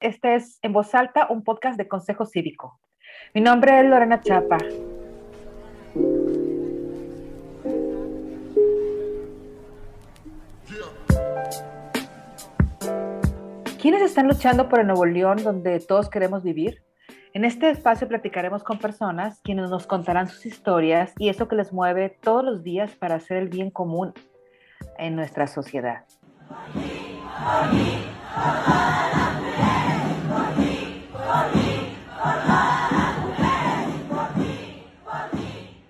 Este es En Voz Alta, un podcast de Consejo Cívico. Mi nombre es Lorena Chapa. ¿Quiénes están luchando por el Nuevo León donde todos queremos vivir? En este espacio platicaremos con personas quienes nos contarán sus historias y eso que les mueve todos los días para hacer el bien común en nuestra sociedad.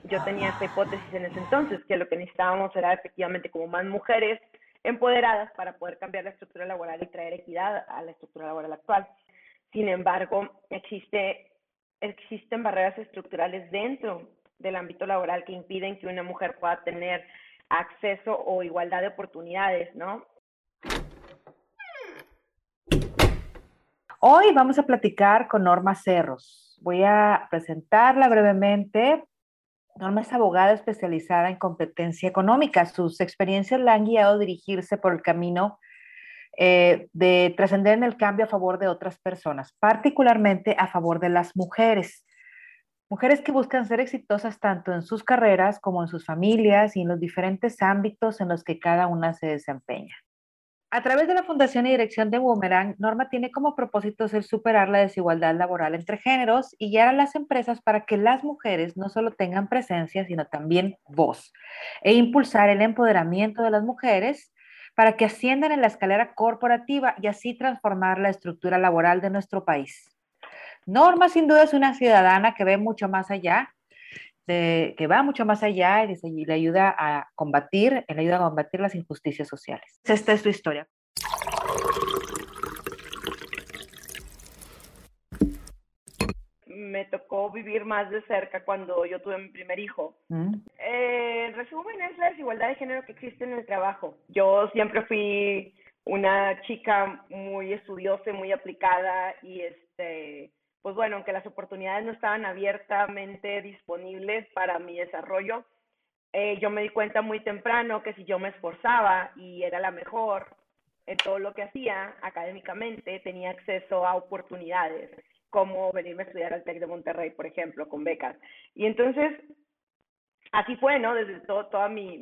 Yo tenía esta hipótesis en ese entonces, que lo que necesitábamos era efectivamente como más mujeres empoderadas para poder cambiar la estructura laboral y traer equidad a la estructura laboral actual. Sin embargo, existe, existen barreras estructurales dentro del ámbito laboral que impiden que una mujer pueda tener acceso o igualdad de oportunidades, ¿no? Hoy vamos a platicar con Norma Cerros. Voy a presentarla brevemente. Norma es abogada especializada en competencia económica. Sus experiencias la han guiado a dirigirse por el camino eh, de trascender en el cambio a favor de otras personas, particularmente a favor de las mujeres. Mujeres que buscan ser exitosas tanto en sus carreras como en sus familias y en los diferentes ámbitos en los que cada una se desempeña. A través de la fundación y dirección de Boomerang, Norma tiene como propósito el superar la desigualdad laboral entre géneros y guiar a las empresas para que las mujeres no solo tengan presencia, sino también voz, e impulsar el empoderamiento de las mujeres para que asciendan en la escalera corporativa y así transformar la estructura laboral de nuestro país. Norma sin duda es una ciudadana que ve mucho más allá que va mucho más allá y, le ayuda a combatir, le ayuda a combatir las injusticias sociales. Esta es su historia. me tocó vivir más de cerca cuando yo tuve mi primer hijo. Mm. Eh, en resumen, es la desigualdad de género que existe en el trabajo. Yo siempre fui una chica muy estudiosa y muy aplicada y este pues bueno, aunque las oportunidades no estaban abiertamente disponibles para mi desarrollo, eh, yo me di cuenta muy temprano que si yo me esforzaba y era la mejor en todo lo que hacía académicamente, tenía acceso a oportunidades, como venirme a estudiar al TEC de Monterrey, por ejemplo, con becas. Y entonces, así fue, ¿no? Desde todo, toda mi,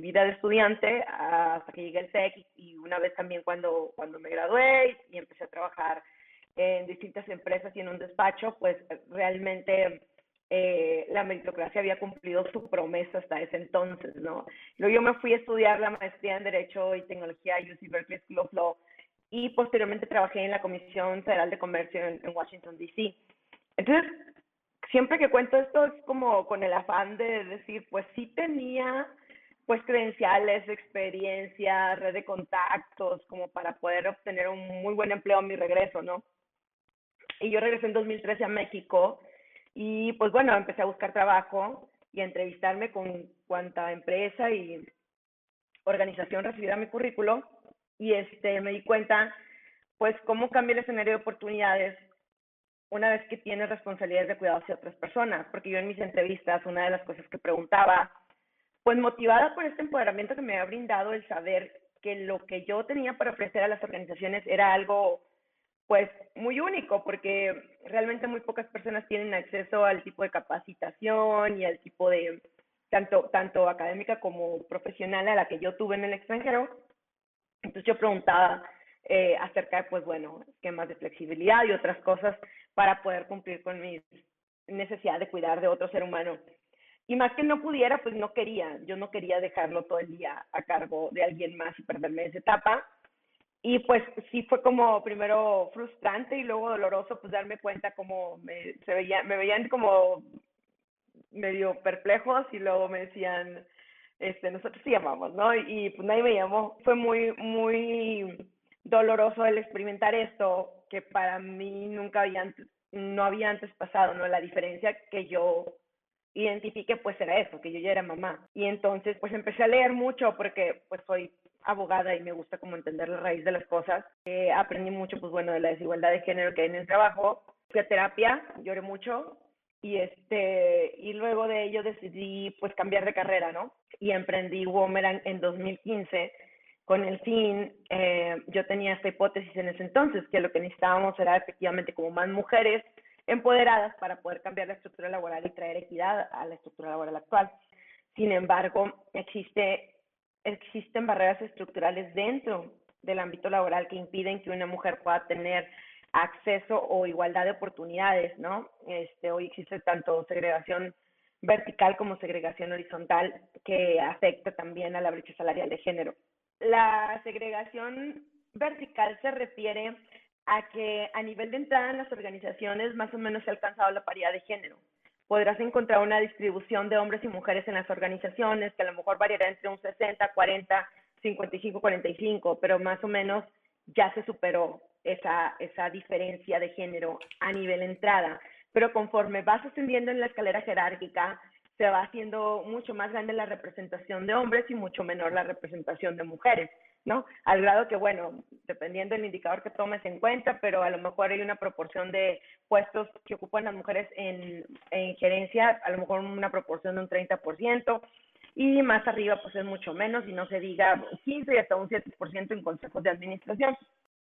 vida de estudiante hasta que llegué al TEC y, una vez también cuando, cuando me gradué y empecé a trabajar en distintas empresas y en un despacho, pues realmente eh, la meritocracia había cumplido su promesa hasta ese entonces, ¿no? Luego yo me fui a estudiar la maestría en Derecho y Tecnología UC Berkeley School of Law y posteriormente trabajé en la Comisión Federal de Comercio en, en Washington, D.C. Entonces, siempre que cuento esto es como con el afán de decir, pues sí tenía pues credenciales, experiencia, red de contactos, como para poder obtener un muy buen empleo a mi regreso, ¿no? Y yo regresé en 2013 a México y pues bueno, empecé a buscar trabajo y a entrevistarme con cuanta empresa y organización recibiera mi currículo y este me di cuenta pues cómo cambia el escenario de oportunidades una vez que tienes responsabilidades de cuidado hacia otras personas, porque yo en mis entrevistas una de las cosas que preguntaba, pues motivada por este empoderamiento que me ha brindado el saber que lo que yo tenía para ofrecer a las organizaciones era algo pues muy único porque realmente muy pocas personas tienen acceso al tipo de capacitación y al tipo de tanto tanto académica como profesional a la que yo tuve en el extranjero. Entonces yo preguntaba eh, acerca de pues bueno esquemas de flexibilidad y otras cosas para poder cumplir con mi necesidad de cuidar de otro ser humano. Y más que no pudiera, pues no quería. Yo no quería dejarlo todo el día a cargo de alguien más y perderme esa etapa y pues sí fue como primero frustrante y luego doloroso pues darme cuenta como me, se veía, me veían como medio perplejos y luego me decían, este, nosotros sí llamamos, ¿no? Y, pues nadie me llamó. Fue muy, muy doloroso el experimentar esto que para mí nunca había no había antes pasado, ¿no? La diferencia que yo identifique pues era eso, que yo ya era mamá. Y entonces pues empecé a leer mucho porque pues soy abogada y me gusta como entender la raíz de las cosas. Eh, aprendí mucho pues bueno de la desigualdad de género que hay en el trabajo. Fui a terapia, lloré mucho y este y luego de ello decidí pues cambiar de carrera, ¿no? Y emprendí Womerang en 2015 con el fin, eh, yo tenía esta hipótesis en ese entonces, que lo que necesitábamos era efectivamente como más mujeres empoderadas para poder cambiar la estructura laboral y traer equidad a la estructura laboral actual. Sin embargo, existe, existen barreras estructurales dentro del ámbito laboral que impiden que una mujer pueda tener acceso o igualdad de oportunidades, ¿no? Este, hoy existe tanto segregación vertical como segregación horizontal que afecta también a la brecha salarial de género. La segregación vertical se refiere a que a nivel de entrada en las organizaciones más o menos se ha alcanzado la paridad de género. Podrás encontrar una distribución de hombres y mujeres en las organizaciones que a lo mejor variará entre un 60, 40, 55, 45, pero más o menos ya se superó esa, esa diferencia de género a nivel entrada. Pero conforme vas ascendiendo en la escalera jerárquica, se va haciendo mucho más grande la representación de hombres y mucho menor la representación de mujeres, ¿no? Al grado que, bueno, dependiendo del indicador que tomes en cuenta, pero a lo mejor hay una proporción de puestos que ocupan las mujeres en, en gerencia, a lo mejor una proporción de un 30%, y más arriba pues es mucho menos y no se diga 15 y hasta un 7% en consejos de administración.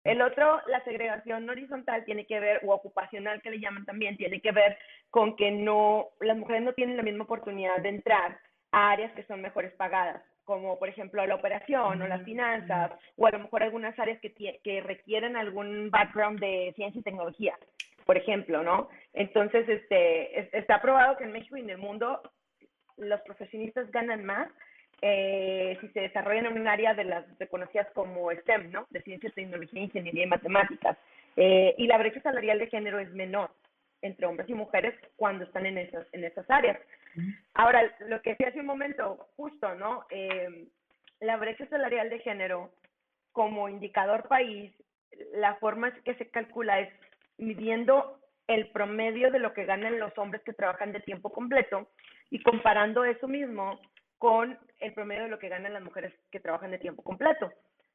El otro, la segregación horizontal tiene que ver, o ocupacional que le llaman también, tiene que ver con que no, las mujeres no tienen la misma oportunidad de entrar a áreas que son mejores pagadas, como por ejemplo la operación o las finanzas, o a lo mejor algunas áreas que, que requieren algún background de ciencia y tecnología, por ejemplo, ¿no? Entonces, este, está probado que en México y en el mundo los profesionistas ganan más eh, si se desarrollan en un área de las reconocidas como STEM, ¿no? De ciencia, tecnología, ingeniería y matemáticas. Eh, y la brecha salarial de género es menor entre hombres y mujeres cuando están en esas, en esas áreas. Ahora, lo que decía hace un momento, justo, ¿no? Eh, la brecha salarial de género como indicador país, la forma que se calcula es midiendo el promedio de lo que ganan los hombres que trabajan de tiempo completo y comparando eso mismo con el promedio de lo que ganan las mujeres que trabajan de tiempo completo.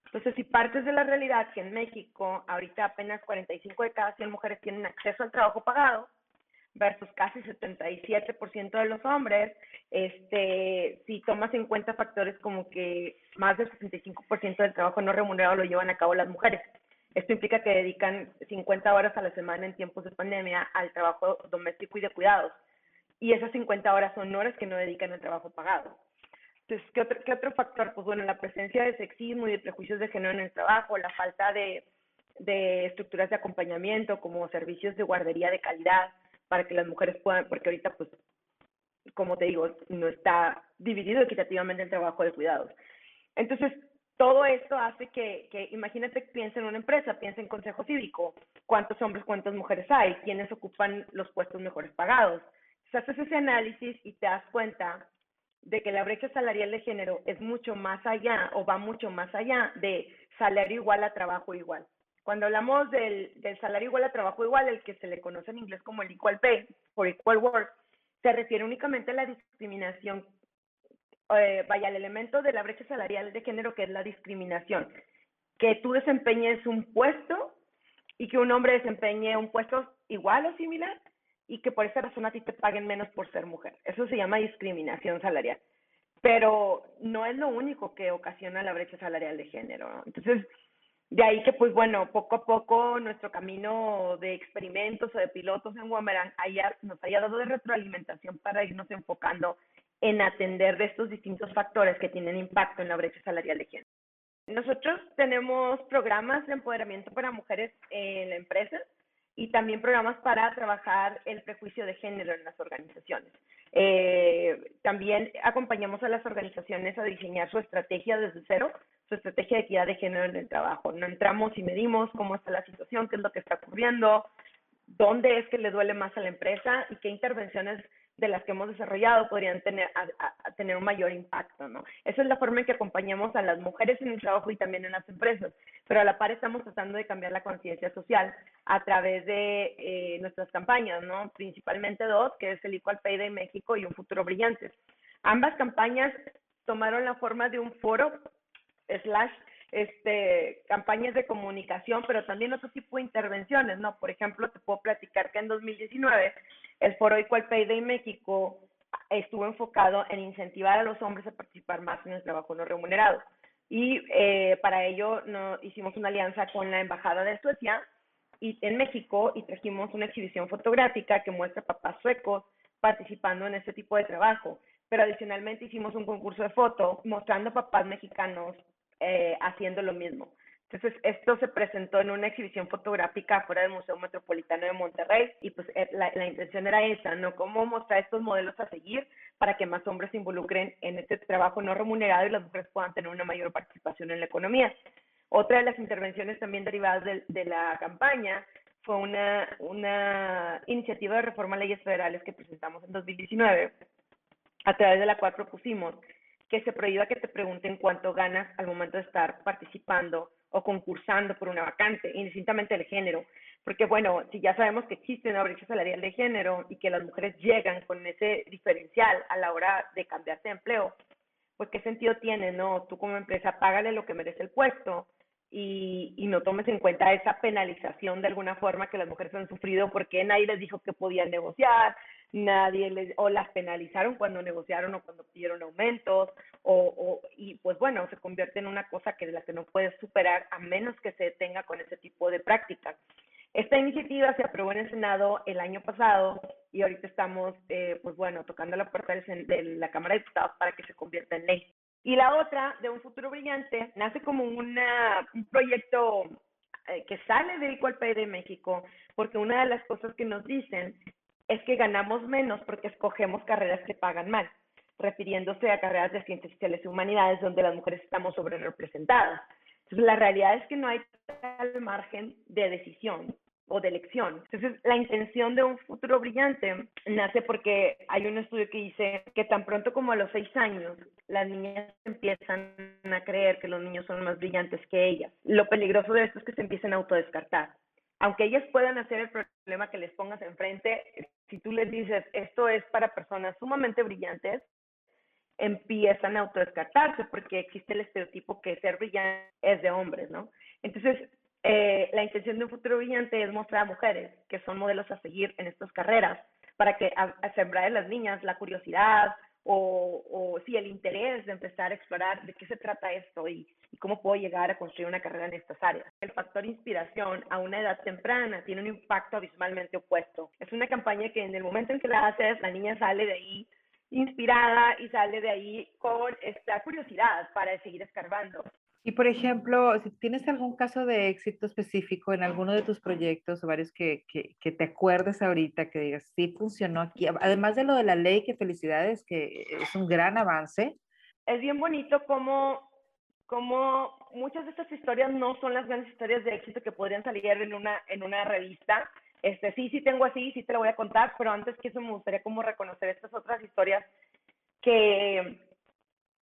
Entonces, si partes de la realidad que en México ahorita apenas 45 de cada 100 mujeres tienen acceso al trabajo pagado, versus casi 77% de los hombres, este, si tomas en cuenta factores como que más del 65% del trabajo no remunerado lo llevan a cabo las mujeres. Esto implica que dedican 50 horas a la semana en tiempos de pandemia al trabajo doméstico y de cuidados. Y esas 50 horas son horas que no dedican al trabajo pagado. Entonces, ¿qué otro, ¿qué otro factor? Pues bueno, la presencia de sexismo y de prejuicios de género en el trabajo, la falta de, de estructuras de acompañamiento como servicios de guardería de calidad para que las mujeres puedan, porque ahorita pues, como te digo, no está dividido equitativamente el trabajo de cuidados. Entonces, todo esto hace que, que imagínate, piensa en una empresa, piensa en consejo cívico, cuántos hombres, cuántas mujeres hay, quiénes ocupan los puestos mejores pagados. Entonces, haces ese análisis y te das cuenta de que la brecha salarial de género es mucho más allá o va mucho más allá de salario igual a trabajo igual. Cuando hablamos del, del salario igual a trabajo igual, el que se le conoce en inglés como el equal pay por equal work, se refiere únicamente a la discriminación, eh, vaya, el elemento de la brecha salarial de género que es la discriminación, que tú desempeñes un puesto y que un hombre desempeñe un puesto igual o similar y que por esa razón a ti te paguen menos por ser mujer. Eso se llama discriminación salarial. Pero no es lo único que ocasiona la brecha salarial de género. Entonces, de ahí que, pues bueno, poco a poco nuestro camino de experimentos o de pilotos en Wamerang haya, nos haya dado de retroalimentación para irnos enfocando en atender de estos distintos factores que tienen impacto en la brecha salarial de género. Nosotros tenemos programas de empoderamiento para mujeres en la empresa y también programas para trabajar el prejuicio de género en las organizaciones. Eh, también acompañamos a las organizaciones a diseñar su estrategia desde cero, su estrategia de equidad de género en el trabajo. No entramos y medimos cómo está la situación, qué es lo que está ocurriendo, dónde es que le duele más a la empresa y qué intervenciones de las que hemos desarrollado podrían tener, tener un mayor impacto, ¿no? Esa es la forma en que acompañamos a las mujeres en el trabajo y también en las empresas, pero a la par estamos tratando de cambiar la conciencia social a través de eh, nuestras campañas, ¿no? Principalmente dos, que es el Equal Pay de México y Un Futuro Brillante. Ambas campañas tomaron la forma de un foro slash este, campañas de comunicación, pero también otro tipo de intervenciones, ¿no? Por ejemplo, te puedo platicar que en 2019 el Foro Equal Pay Day México estuvo enfocado en incentivar a los hombres a participar más en el trabajo no remunerado. Y eh, para ello no, hicimos una alianza con la Embajada de Suecia y, en México y trajimos una exhibición fotográfica que muestra papás suecos participando en este tipo de trabajo. Pero adicionalmente hicimos un concurso de foto mostrando papás mexicanos eh, haciendo lo mismo. Entonces, esto se presentó en una exhibición fotográfica fuera del Museo Metropolitano de Monterrey y pues eh, la, la, intención era esa, ¿no? Cómo mostrar estos modelos a seguir para que más hombres se involucren en este trabajo no remunerado y las mujeres puedan tener una mayor participación en la economía. Otra de las intervenciones también derivadas de, de la campaña fue una, una iniciativa de reforma a leyes federales que presentamos en 2019, a través de la cual propusimos que se prohíba que te pregunten cuánto ganas al momento de estar participando o concursando por una vacante, indistintamente del género. Porque bueno, si ya sabemos que existe una brecha salarial de género y que las mujeres llegan con ese diferencial a la hora de cambiarse de empleo, pues qué sentido tiene, ¿no? Tú como empresa págale lo que merece el puesto y, y no tomes en cuenta esa penalización de alguna forma que las mujeres han sufrido porque nadie les dijo que podían negociar, nadie les, o las penalizaron cuando negociaron o cuando pidieron aumentos, o, o, y pues bueno, se convierte en una cosa que de la que no puedes superar a menos que se detenga con ese tipo de prácticas. Esta iniciativa se aprobó en el Senado el año pasado y ahorita estamos, eh, pues bueno, tocando la puerta de la Cámara de Diputados para que se convierta en ley. Y la otra, de un futuro brillante, nace como una, un proyecto eh, que sale del Equal de México, porque una de las cosas que nos dicen es que ganamos menos porque escogemos carreras que pagan mal, refiriéndose a carreras de ciencias sociales y humanidades donde las mujeres estamos sobre representadas. Entonces, la realidad es que no hay tal margen de decisión o de elección. Entonces, la intención de un futuro brillante nace porque hay un estudio que dice que tan pronto como a los seis años, las niñas empiezan a creer que los niños son más brillantes que ellas. Lo peligroso de esto es que se empiecen a autodescartar. Aunque ellas puedan hacer el problema que les pongas enfrente, si tú les dices, esto es para personas sumamente brillantes, empiezan a autodescartarse porque existe el estereotipo que ser brillante es de hombres, ¿no? Entonces, eh, la intención de un futuro brillante es mostrar a mujeres que son modelos a seguir en estas carreras para que a, sembrar en las niñas la curiosidad o, o sí, el interés de empezar a explorar de qué se trata esto y, cómo puedo llegar a construir una carrera en estas áreas. El factor inspiración a una edad temprana tiene un impacto abismalmente opuesto. Es una campaña que en el momento en que la haces, la niña sale de ahí inspirada y sale de ahí con esta curiosidad para seguir escarbando. Y por ejemplo, si tienes algún caso de éxito específico en alguno de tus proyectos o varios que, que, que, te acuerdes ahorita, que digas, sí funcionó aquí, además de lo de la ley, que felicidades, que es un gran avance. Es bien bonito cómo, cómo muchas de estas historias no son las grandes historias de éxito que podrían salir en una, en una revista, este, sí, sí tengo así, sí te lo voy a contar, pero antes que eso me gustaría como reconocer estas otras historias que,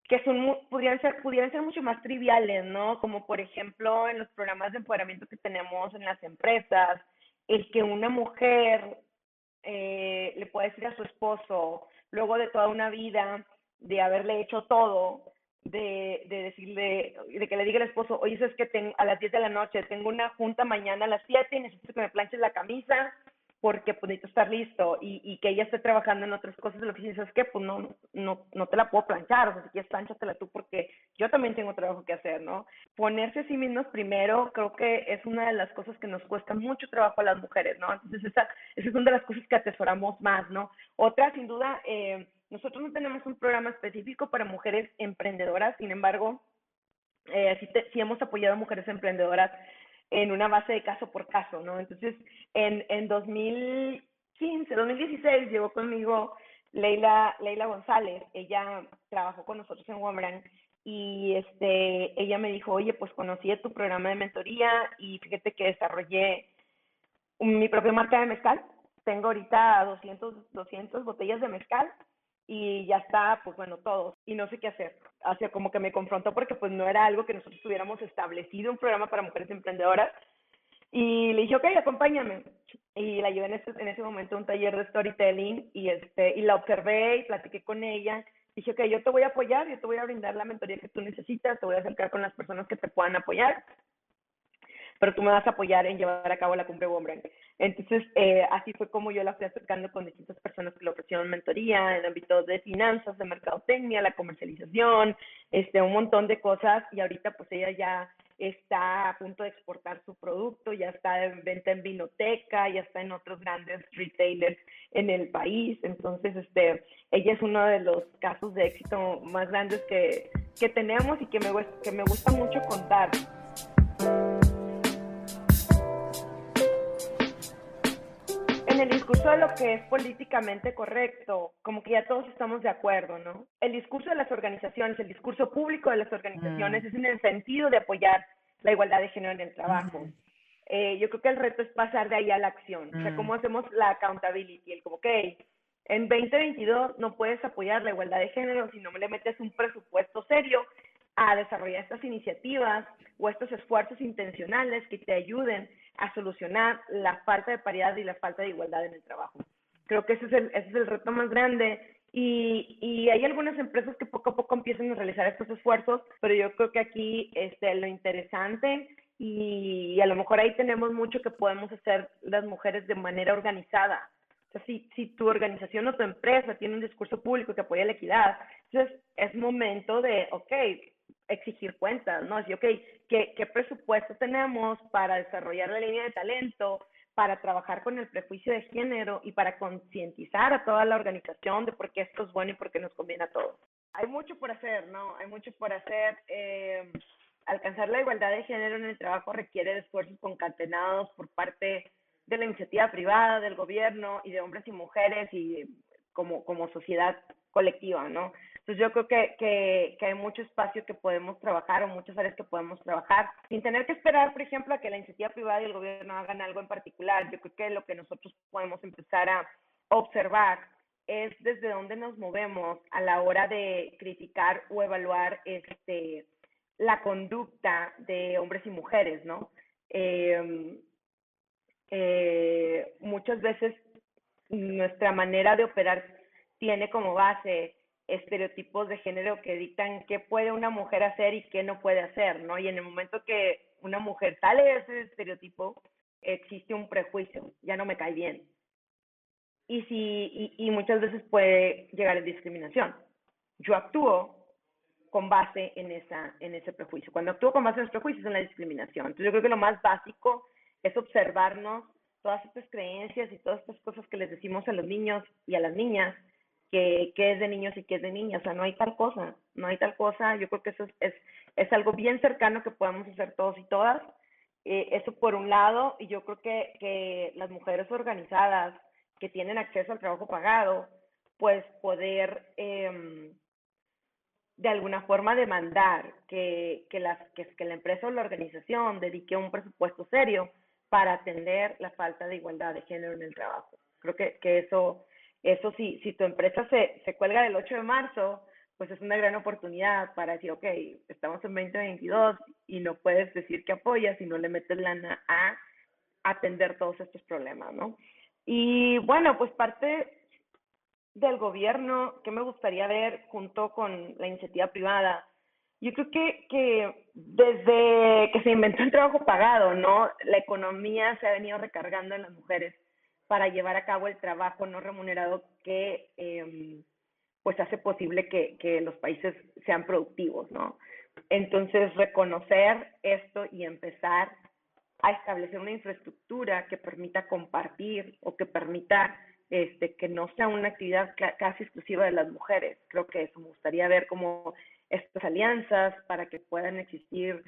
que son, pudieran ser, pudieran ser mucho más triviales, ¿no? Como por ejemplo en los programas de empoderamiento que tenemos en las empresas, el que una mujer eh, le pueda decir a su esposo, luego de toda una vida de haberle hecho todo, de, de decirle, de que le diga al esposo, oye, es que a las 10 de la noche tengo una junta mañana a las 7 y necesito que me planches la camisa porque pues necesito estar listo y, y que ella esté trabajando en otras cosas de lo que dices, es que pues no, no, no te la puedo planchar, o sea, si quieres planchatela tú porque yo también tengo trabajo que hacer, ¿no? Ponerse a sí mismos primero creo que es una de las cosas que nos cuesta mucho trabajo a las mujeres, ¿no? Entonces esa, esa es una de las cosas que atesoramos más, ¿no? Otra, sin duda, eh, nosotros no tenemos un programa específico para mujeres emprendedoras, sin embargo, eh, sí, sí, hemos apoyado a mujeres emprendedoras en una base de caso por caso, ¿no? Entonces, en, en 2015, 2016 llegó conmigo Leila, González, ella trabajó con nosotros en Wombrand y este, ella me dijo, oye, pues conocí tu programa de mentoría y fíjate que desarrollé mi propia marca de mezcal. Tengo ahorita 200, 200 botellas de mezcal y ya está, pues bueno, todos, y no sé qué hacer. Hacia como que me confrontó porque pues no era algo que nosotros tuviéramos establecido, un programa para mujeres emprendedoras. Y le dije, ok, acompáñame. Y la llevé en ese, en ese momento a un taller de storytelling y, este, y la observé y platiqué con ella. Dije, ok, yo te voy a apoyar, yo te voy a brindar la mentoría que tú necesitas, te voy a acercar con las personas que te puedan apoyar. Pero tú me vas a apoyar en llevar a cabo la cumbre Wombran. Entonces, eh, así fue como yo la fui acercando con distintas personas que le ofrecieron mentoría en ámbitos de finanzas, de mercadotecnia, la comercialización, este, un montón de cosas, y ahorita pues ella ya está a punto de exportar su producto, ya está en venta en vinoteca, ya está en otros grandes retailers en el país. Entonces, este, ella es uno de los casos de éxito más grandes que, que tenemos y que me, que me gusta mucho contar. El discurso de lo que es políticamente correcto, como que ya todos estamos de acuerdo, ¿no? El discurso de las organizaciones, el discurso público de las organizaciones mm. es en el sentido de apoyar la igualdad de género en el trabajo. Eh, yo creo que el reto es pasar de ahí a la acción. O sea, mm. ¿cómo hacemos la accountability? El como, ok, en 2022 no puedes apoyar la igualdad de género si no le metes un presupuesto serio a desarrollar estas iniciativas o estos esfuerzos intencionales que te ayuden a solucionar la falta de paridad y la falta de igualdad en el trabajo. Creo que ese es el, ese es el reto más grande y, y, hay algunas empresas que poco a poco empiezan a realizar estos esfuerzos, pero yo creo que aquí este, lo interesante y, a lo mejor ahí tenemos mucho que podemos hacer las mujeres de manera organizada. O sea, si, si tu organización o tu empresa tiene un discurso público que apoya la equidad, entonces es momento de, ok, exigir cuentas, ¿no? Así, ok, ¿qué, ¿qué presupuesto tenemos para desarrollar la línea de talento? para trabajar con el prejuicio de género y para concientizar a toda la organización de por qué esto es bueno y por qué nos conviene a todos. Hay mucho por hacer, ¿no? Hay mucho por hacer. Eh, alcanzar la igualdad de género en el trabajo requiere de esfuerzos concatenados por parte de la iniciativa privada, del gobierno y de hombres y mujeres y como, como sociedad colectiva, ¿no? Entonces yo creo que, que, que, hay mucho espacio que podemos trabajar o muchas áreas que podemos trabajar sin tener que esperar, por ejemplo, a que la iniciativa privada y el gobierno hagan algo en particular. Yo creo que lo que nosotros podemos empezar a observar es desde dónde nos movemos a la hora de criticar o evaluar este la conducta de hombres y mujeres, ¿no? Em, eh, muchas veces nuestra manera de operar tiene como base estereotipos de género que dictan qué puede una mujer hacer y qué no puede hacer, ¿no? Y en el momento que una mujer sale de ese estereotipo, existe un prejuicio, ya no me cae bien. Y, si, y, muchas veces puede llegar a discriminación. Yo actúo con base en, esa, en ese prejuicio. Cuando actúo con base en ese prejuicio es una discriminación. Entonces yo creo que lo más básico es observarnos todas estas creencias y todas estas cosas que les decimos a los niños y a las niñas que, es de niños y que es de niñas, o sea, no hay tal cosa, no hay tal cosa, yo creo que eso es, es, algo bien cercano que podemos hacer todos y todas, eh, eso por un lado, y yo creo que, que las mujeres organizadas que tienen acceso al trabajo pagado, pues poder em, de alguna forma demandar que, que, las, que, que la empresa o la organización dedique un presupuesto serio para atender la falta de igualdad de género en el trabajo. Creo que, que eso eso sí, si tu empresa se, se cuelga del 8 de marzo, pues es una gran oportunidad para decir, ok, estamos en 2022 y no puedes decir que apoyas y no le metes lana a atender todos estos problemas, ¿no? Y bueno, pues parte del gobierno que me gustaría ver junto con la iniciativa privada, yo creo que, que desde que se inventó el trabajo pagado, ¿no? La economía se ha venido recargando en las mujeres para llevar a cabo el trabajo no remunerado que em, pues hace posible que, que, los países sean productivos, ¿no? Entonces, reconocer esto y empezar a establecer una infraestructura que permita compartir o que permita este, que no sea una actividad casi exclusiva de las mujeres. Creo que eso me gustaría ver como estas alianzas para que puedan existir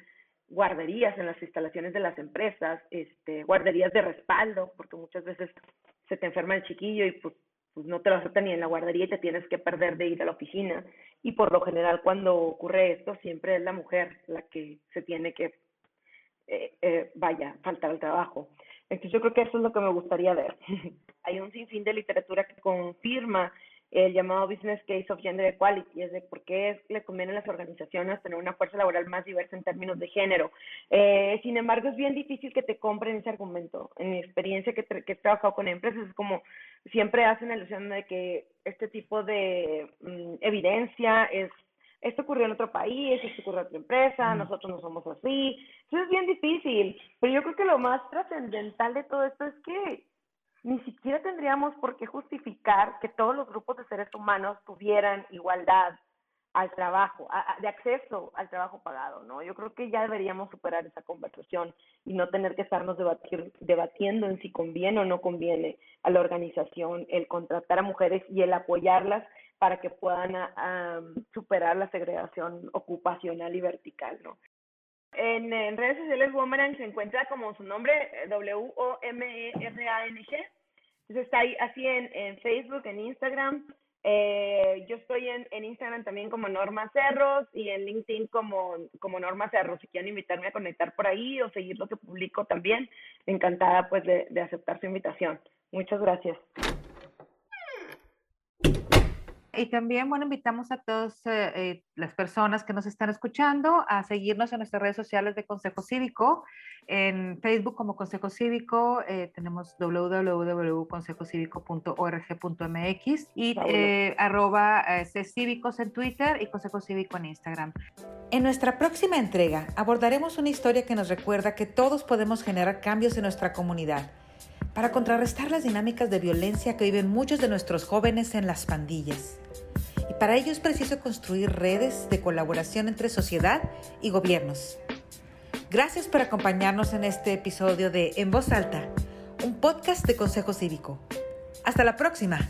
guarderías en las instalaciones de las empresas, este, guarderías de respaldo, porque muchas veces se te enferma el chiquillo y pues, pues no te lo aceptan ni en la guardería y te tienes que perder de ir a la oficina. Y por lo general cuando ocurre esto siempre es la mujer la que se tiene que, eh, eh, vaya, faltar al trabajo. Entonces yo creo que eso es lo que me gustaría ver. Hay un sinfín de literatura que confirma el llamado Business Case of Gender Equality, es de por qué le conviene a las organizaciones tener una fuerza laboral más diversa en términos de género. Eh, sin embargo, es bien difícil que te compren ese argumento. En mi experiencia que, que he trabajado con empresas, es como siempre hacen alusión de que este tipo de mm, evidencia es esto ocurrió en otro país, esto ocurrió en otra empresa, nosotros no somos así. Eso es bien difícil, pero yo creo que lo más trascendental de todo esto es que ni siquiera tendríamos por qué justificar que todos los grupos de seres humanos tuvieran igualdad al trabajo, de acceso al trabajo pagado, ¿no? Yo creo que ya deberíamos superar esa conversación y no tener que estarnos debatir, debatiendo en si conviene o no conviene a la organización el contratar a mujeres y el apoyarlas para que puedan superar la segregación ocupacional y vertical, ¿no? En, redes sociales Womerang se encuentra como su nombre, eh, W-O-M-E-R-A-N-G. Entonces está ahí así en, en Facebook, en Instagram. Eh, yo estoy en, en, Instagram también como Norma Cerros y en LinkedIn como, como Norma Cerros. Si quieren invitarme a conectar por ahí o seguir lo que publico también, encantada pues de, de aceptar su invitación. Muchas gracias. Y también, bueno, invitamos a todas eh, eh, las personas que nos están escuchando a seguirnos en nuestras redes sociales de Consejo Cívico. En Facebook como Consejo Cívico eh, tenemos www.consejocívico.org.mx y arroba cívicos en Twitter y Consejo Cívico en Instagram. En nuestra próxima entrega abordaremos una historia que nos recuerda que todos podemos generar cambios en nuestra comunidad para contrarrestar las dinámicas de violencia que viven muchos de nuestros jóvenes en las pandillas. Y para ello es preciso construir redes de colaboración entre sociedad y gobiernos. Gracias por acompañarnos en este episodio de En Voz Alta, un podcast de Consejo Cívico. Hasta la próxima.